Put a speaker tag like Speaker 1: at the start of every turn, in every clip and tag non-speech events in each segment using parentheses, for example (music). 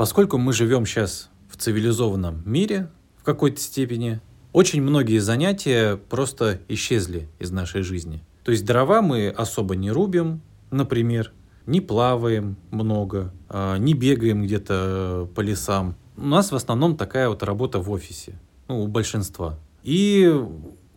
Speaker 1: Поскольку мы живем сейчас в цивилизованном мире в какой-то степени, очень многие занятия просто исчезли из нашей жизни. То есть дрова мы особо не рубим, например, не плаваем много, а, не бегаем где-то по лесам. У нас в основном такая вот работа в офисе, ну, у большинства. И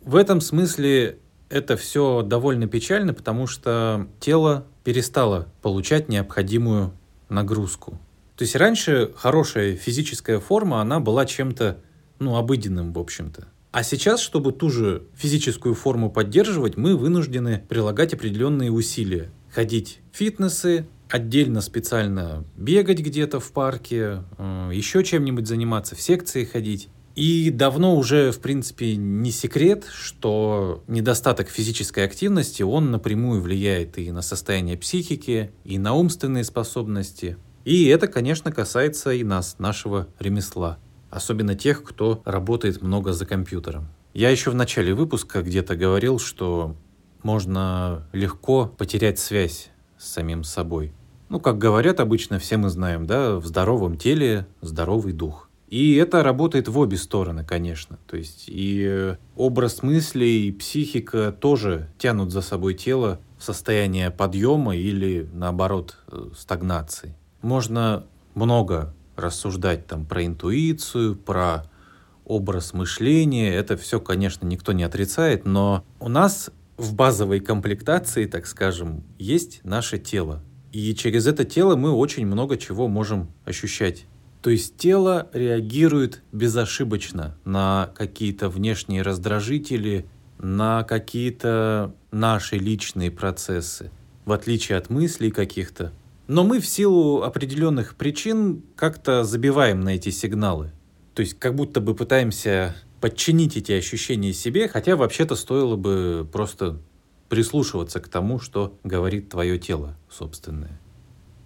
Speaker 1: в этом смысле это все довольно печально, потому что тело перестало получать необходимую нагрузку. То есть раньше хорошая физическая форма, она была чем-то, ну, обыденным, в общем-то. А сейчас, чтобы ту же физическую форму поддерживать, мы вынуждены прилагать определенные усилия. Ходить в фитнесы, отдельно специально бегать где-то в парке, э, еще чем-нибудь заниматься, в секции ходить. И давно уже, в принципе, не секрет, что недостаток физической активности, он напрямую влияет и на состояние психики, и на умственные способности. И это, конечно, касается и нас, нашего ремесла особенно тех, кто работает много за компьютером. Я еще в начале выпуска где-то говорил, что можно легко потерять связь с самим собой. Ну, как говорят обычно, все мы знаем, да, в здоровом теле здоровый дух. И это работает в обе стороны, конечно. То есть и образ мысли, и психика тоже тянут за собой тело в состояние подъема или, наоборот, э, стагнации. Можно много рассуждать там про интуицию, про образ мышления. Это все, конечно, никто не отрицает, но у нас в базовой комплектации, так скажем, есть наше тело. И через это тело мы очень много чего можем ощущать. То есть тело реагирует безошибочно на какие-то внешние раздражители, на какие-то наши личные процессы, в отличие от мыслей каких-то. Но мы в силу определенных причин как-то забиваем на эти сигналы. То есть как будто бы пытаемся подчинить эти ощущения себе, хотя вообще-то стоило бы просто прислушиваться к тому, что говорит твое тело собственное.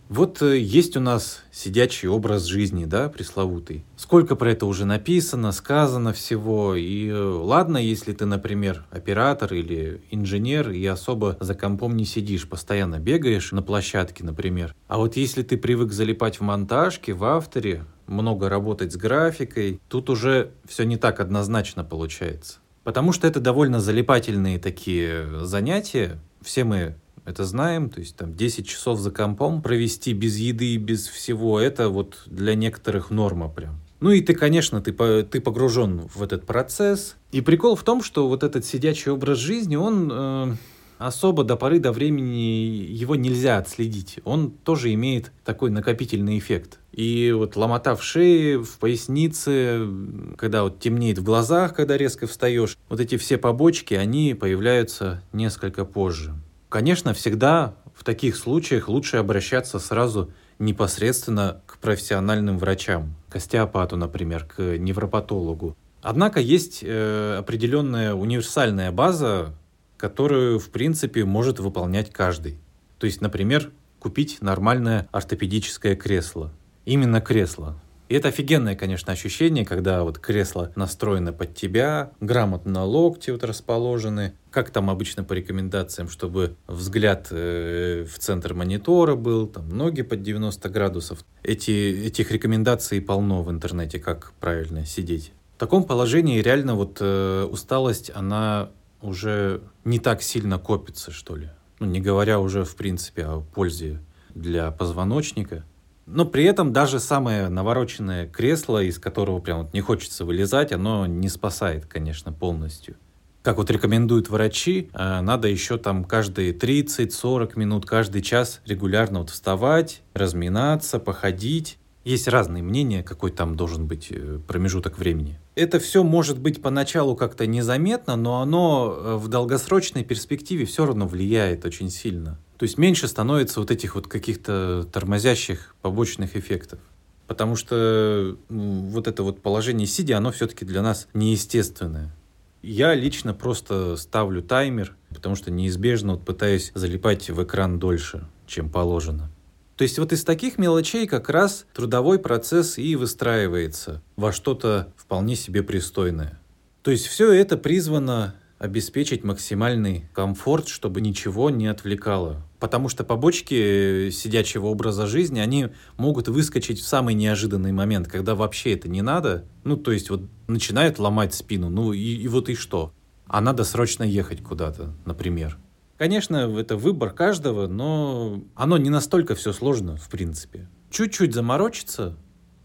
Speaker 1: Вот э, есть у нас сидячий образ жизни, да, пресловутый. Сколько про это уже написано, сказано всего. И э, ладно, если ты, например, оператор или инженер и особо за компом не сидишь, постоянно бегаешь на площадке, например. А вот если ты привык залипать в монтажке, в авторе, много работать с графикой, тут уже все не так однозначно получается. Потому что это довольно залипательные такие занятия. Все мы это знаем, то есть там 10 часов за компом провести без еды и без всего, это вот для некоторых норма прям. Ну и ты, конечно, ты, ты погружен в этот процесс. И прикол в том, что вот этот сидячий образ жизни, он э, особо до поры до времени его нельзя отследить. Он тоже имеет такой накопительный эффект. И вот ломота в шее, в пояснице, когда вот темнеет в глазах, когда резко встаешь, вот эти все побочки, они появляются несколько позже. Конечно, всегда в таких случаях лучше обращаться сразу непосредственно к профессиональным врачам, к остеопату, например, к невропатологу. Однако есть э, определенная универсальная база, которую, в принципе, может выполнять каждый. То есть, например, купить нормальное ортопедическое кресло. Именно кресло. И это офигенное, конечно, ощущение, когда вот кресло настроено под тебя, грамотно локти вот расположены, как там обычно по рекомендациям, чтобы взгляд э, в центр монитора был, там ноги под 90 градусов. Эти, этих рекомендаций полно в интернете, как правильно сидеть. В таком положении реально вот э, усталость, она уже не так сильно копится, что ли. Ну, не говоря уже, в принципе, о пользе для позвоночника. Но при этом даже самое навороченное кресло, из которого прям вот не хочется вылезать, оно не спасает, конечно, полностью. Как вот рекомендуют врачи, э, надо еще там каждые 30-40 минут, каждый час регулярно вот вставать, разминаться, походить. Есть разные мнения, какой там должен быть э, промежуток времени. Это все может быть поначалу как-то незаметно, но оно э, в долгосрочной перспективе все равно влияет очень сильно. То есть меньше становится вот этих вот каких-то тормозящих побочных эффектов. Потому что вот это вот положение сидя, оно все-таки для нас неестественное. Я лично просто ставлю таймер, потому что неизбежно вот пытаюсь залипать в экран дольше, чем положено. То есть вот из таких мелочей как раз трудовой процесс и выстраивается во что-то вполне себе пристойное. То есть все это призвано обеспечить максимальный комфорт, чтобы ничего не отвлекало Потому что побочки сидячего образа жизни, они могут выскочить в самый неожиданный момент, когда вообще это не надо. Ну, то есть вот начинает ломать спину, ну и, и вот и что? А надо срочно ехать куда-то, например. Конечно, это выбор каждого, но оно не настолько все сложно, в принципе. Чуть-чуть заморочиться,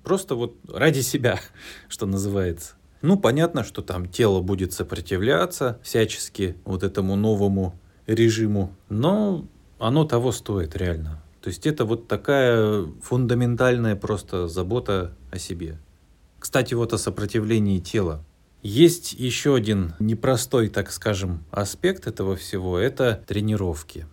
Speaker 1: просто вот ради себя, (laughs) что называется. Ну, понятно, что там тело будет сопротивляться всячески вот этому новому режиму, но оно того стоит реально. То есть это вот такая фундаментальная просто забота о себе. Кстати, вот о сопротивлении тела. Есть еще один непростой, так скажем, аспект этого всего – это тренировки.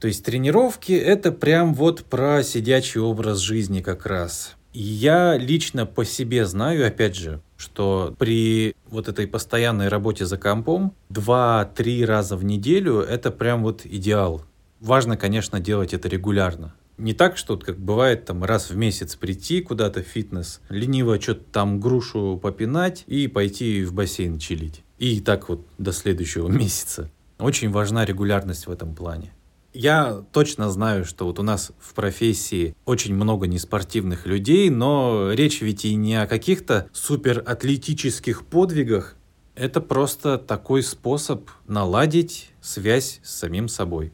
Speaker 1: То есть тренировки – это прям вот про сидячий образ жизни как раз. И я лично по себе знаю, опять же, что при вот этой постоянной работе за компом 2-3 раза в неделю – это прям вот идеал. Важно, конечно, делать это регулярно. Не так, что как бывает там раз в месяц прийти куда-то в фитнес, лениво что-то там грушу попинать и пойти в бассейн чилить. И так вот до следующего (laughs) месяца. Очень важна регулярность в этом плане. Я точно знаю, что вот у нас в профессии очень много неспортивных людей, но речь ведь и не о каких-то суператлетических подвигах. Это просто такой способ наладить связь с самим собой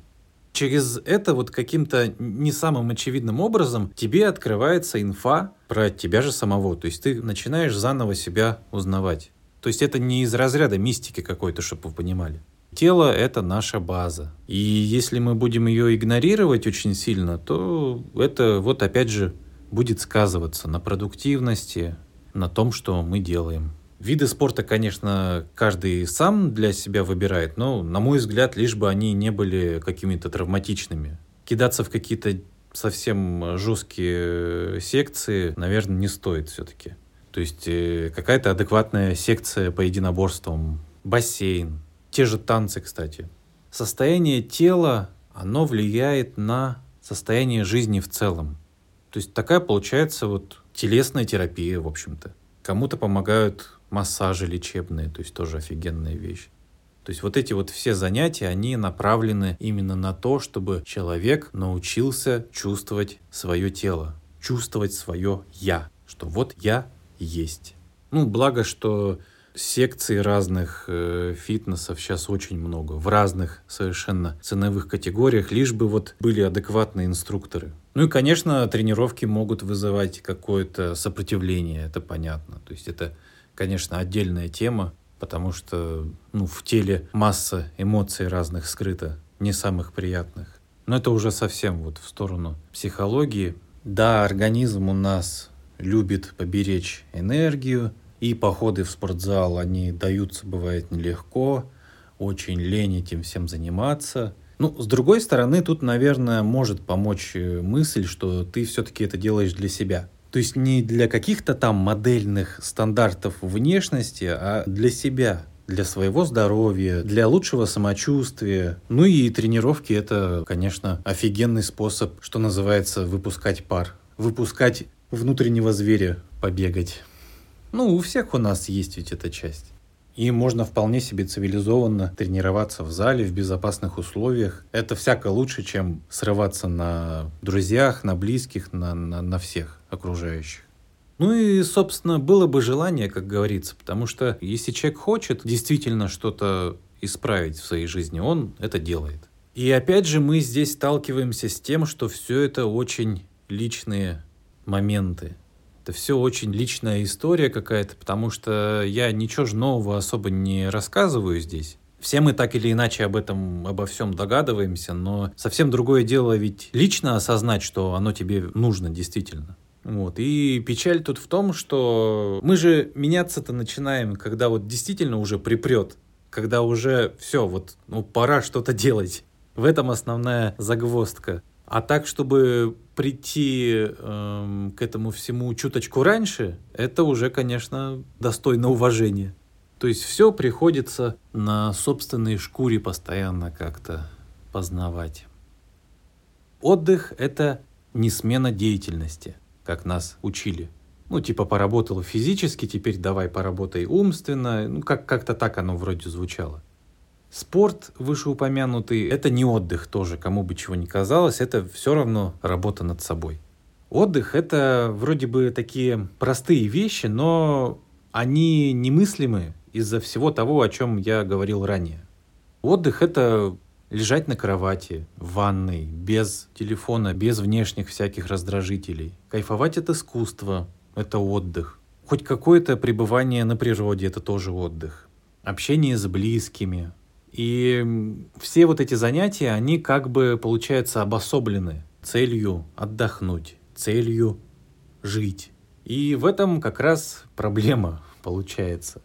Speaker 1: через это вот каким-то не самым очевидным образом тебе открывается инфа про тебя же самого. То есть ты начинаешь заново себя узнавать. То есть это не из разряда мистики какой-то, чтобы вы понимали. Тело — это наша база. И если мы будем ее игнорировать очень сильно, то это вот опять же будет сказываться на продуктивности, на том, что мы делаем. Виды спорта, конечно, каждый сам для себя выбирает, но, на мой взгляд, лишь бы они не были какими-то травматичными. Кидаться в какие-то совсем жесткие секции, наверное, не стоит все-таки. То есть э, какая-то адекватная секция по единоборствам, бассейн, те же танцы, кстати. Состояние тела, оно влияет на состояние жизни в целом. То есть такая получается вот телесная терапия, в общем-то. Кому-то помогают массажи лечебные, то есть тоже офигенная вещь. То есть вот эти вот все занятия, они направлены именно на то, чтобы человек научился чувствовать свое тело, чувствовать свое «я», что вот я есть. Ну, благо, что секций разных э, фитнесов сейчас очень много, в разных совершенно ценовых категориях, лишь бы вот были адекватные инструкторы. Ну и, конечно, тренировки могут вызывать какое-то сопротивление, это понятно. То есть это конечно, отдельная тема, потому что ну, в теле масса эмоций разных скрыто, не самых приятных. Но это уже совсем вот в сторону психологии. Да, организм у нас любит поберечь энергию, и походы в спортзал, они даются, бывает, нелегко, очень лень этим всем заниматься. Ну, с другой стороны, тут, наверное, может помочь э, мысль, что ты все-таки это делаешь для себя. То есть не для каких-то там модельных стандартов внешности, а для себя, для своего здоровья, для лучшего самочувствия. Ну и тренировки это, конечно, офигенный способ, что называется, выпускать пар. Выпускать внутреннего зверя, побегать. Ну, у всех у нас есть ведь эта часть. И можно вполне себе цивилизованно тренироваться в зале в безопасных условиях. Это всяко лучше, чем срываться на друзьях, на близких, на, на, на всех окружающих. Ну и, собственно, было бы желание, как говорится, потому что если человек хочет действительно что-то исправить в своей жизни, он это делает. И опять же мы здесь сталкиваемся с тем, что все это очень личные моменты это все очень личная история какая-то, потому что я ничего же нового особо не рассказываю здесь. Все мы так или иначе об этом, обо всем догадываемся, но совсем другое дело ведь лично осознать, что оно тебе нужно действительно. Вот. И печаль тут в том, что мы же меняться-то начинаем, когда вот действительно уже припрет, когда уже все, вот ну, пора что-то делать. В этом основная загвоздка. А так, чтобы прийти эм, к этому всему чуточку раньше, это уже, конечно, достойно уважения. То есть все приходится на собственной шкуре постоянно как-то познавать. Отдых – это не смена деятельности, как нас учили. Ну, типа поработал физически, теперь давай поработай умственно. Ну, как- как-то так оно вроде звучало. Спорт вышеупомянутый – это не отдых тоже, кому бы чего ни казалось, это все равно работа над собой. Отдых – это вроде бы такие простые вещи, но они немыслимы из-за всего того, о чем я говорил ранее. Отдых – это лежать на кровати, в ванной, без телефона, без внешних всяких раздражителей. Кайфовать от искусства – это отдых. Хоть какое-то пребывание на природе – это тоже отдых. Общение с близкими, и все вот эти занятия, они как бы, получается, обособлены целью отдохнуть, целью жить. И в этом как раз проблема (laughs) получается.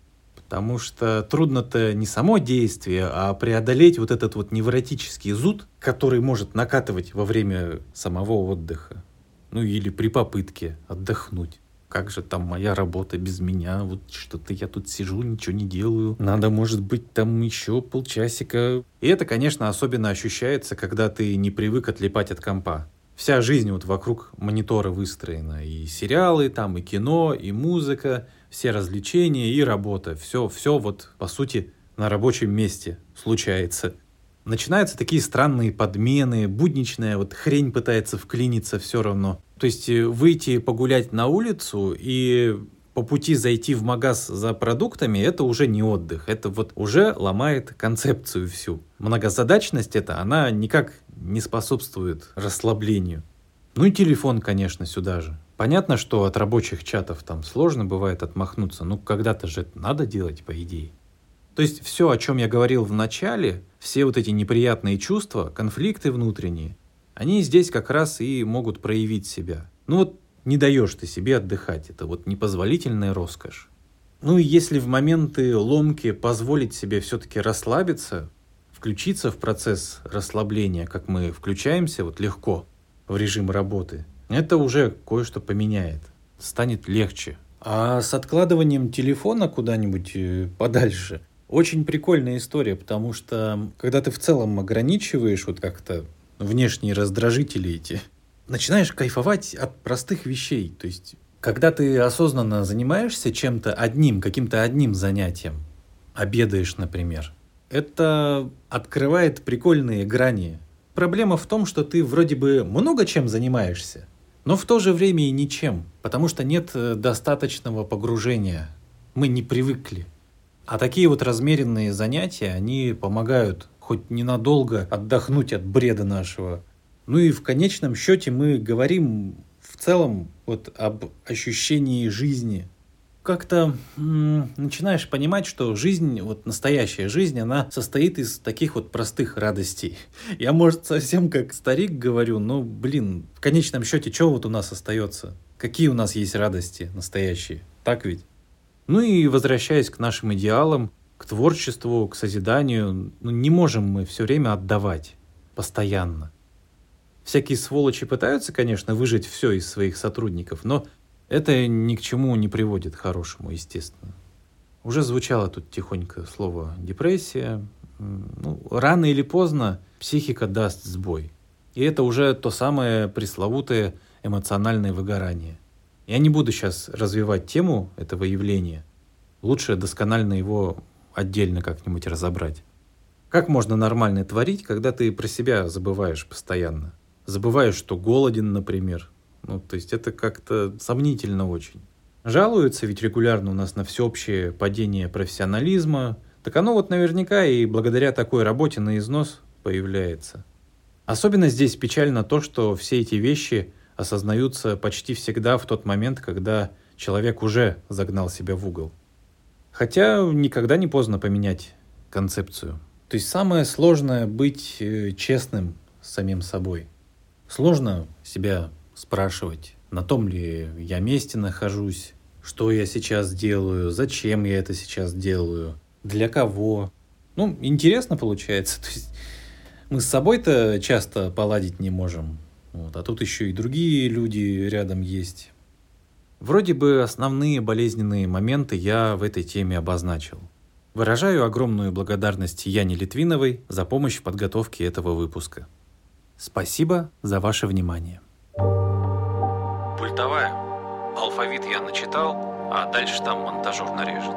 Speaker 1: Потому что трудно-то не само действие, а преодолеть вот этот вот невротический зуд, который может накатывать во время самого отдыха. Ну или при попытке отдохнуть как же там моя работа без меня, вот что-то я тут сижу, ничего не делаю, надо, может быть, там еще полчасика. И это, конечно, особенно ощущается, когда ты не привык отлипать от компа. Вся жизнь вот вокруг монитора выстроена. И сериалы там, и кино, и музыка, все развлечения, и работа. Все, все вот, по сути, на рабочем месте случается. Начинаются такие странные подмены, будничная вот хрень пытается вклиниться все равно. То есть э, выйти погулять на улицу и по пути зайти в магаз за продуктами, это уже не отдых, это вот уже ломает концепцию всю. Многозадачность это, она никак не способствует расслаблению. Ну и телефон, конечно, сюда же. Понятно, что от рабочих чатов там сложно бывает отмахнуться, но когда-то же это надо делать, по идее. То есть все, о чем я говорил в начале, все вот эти неприятные чувства, конфликты внутренние, они здесь как раз и могут проявить себя. Ну вот не даешь ты себе отдыхать, это вот непозволительная роскошь. Ну и если в моменты ломки позволить себе все-таки расслабиться, включиться в процесс расслабления, как мы включаемся вот легко в режим работы, это уже кое-что поменяет, станет легче. А с откладыванием телефона куда-нибудь э, подальше очень прикольная история, потому что когда ты в целом ограничиваешь вот как-то внешние раздражители эти, начинаешь кайфовать от простых вещей. То есть, когда ты осознанно занимаешься чем-то одним, каким-то одним занятием, обедаешь, например, это открывает прикольные грани. Проблема в том, что ты вроде бы много чем занимаешься, но в то же время и ничем, потому что нет э, достаточного погружения. Мы не привыкли. А такие вот размеренные занятия, они помогают хоть ненадолго отдохнуть от бреда нашего. Ну и в конечном счете мы говорим в целом вот об ощущении жизни. Как-то начинаешь понимать, что жизнь, вот настоящая жизнь, она состоит из таких вот простых радостей. Я, может, совсем как старик говорю, но, блин, в конечном счете, что вот у нас остается? Какие у нас есть радости настоящие? Так ведь? Ну и возвращаясь к нашим идеалам, к творчеству, к созиданию, ну, не можем мы все время отдавать постоянно. Всякие сволочи пытаются, конечно, выжить все из своих сотрудников, но это ни к чему не приводит хорошему, естественно. Уже звучало тут тихонько слово депрессия. Ну, рано или поздно психика даст сбой. И это уже то самое пресловутое эмоциональное выгорание. Я не буду сейчас развивать тему этого явления. Лучше досконально его отдельно как-нибудь разобрать. Как можно нормально творить, когда ты про себя забываешь постоянно? Забываешь, что голоден, например. Ну, то есть это как-то сомнительно очень. Жалуются ведь регулярно у нас на всеобщее падение профессионализма. Так оно вот наверняка и благодаря такой работе на износ появляется. Особенно здесь печально то, что все эти вещи осознаются почти всегда в тот момент, когда человек уже загнал себя в угол. Хотя никогда не поздно поменять концепцию. То есть самое сложное быть э, честным с самим собой. Сложно себя спрашивать, на том ли я месте нахожусь, что я сейчас делаю, зачем я это сейчас делаю, для кого. Ну, интересно получается. (laughs) То есть мы с собой-то часто поладить не можем. Вот, а тут еще и другие люди рядом есть. Вроде бы основные болезненные моменты я в этой теме обозначил. Выражаю огромную благодарность Яне Литвиновой за помощь в подготовке этого выпуска. Спасибо за ваше внимание.
Speaker 2: Пультовая. Алфавит я начитал, а дальше там монтажер нарежет.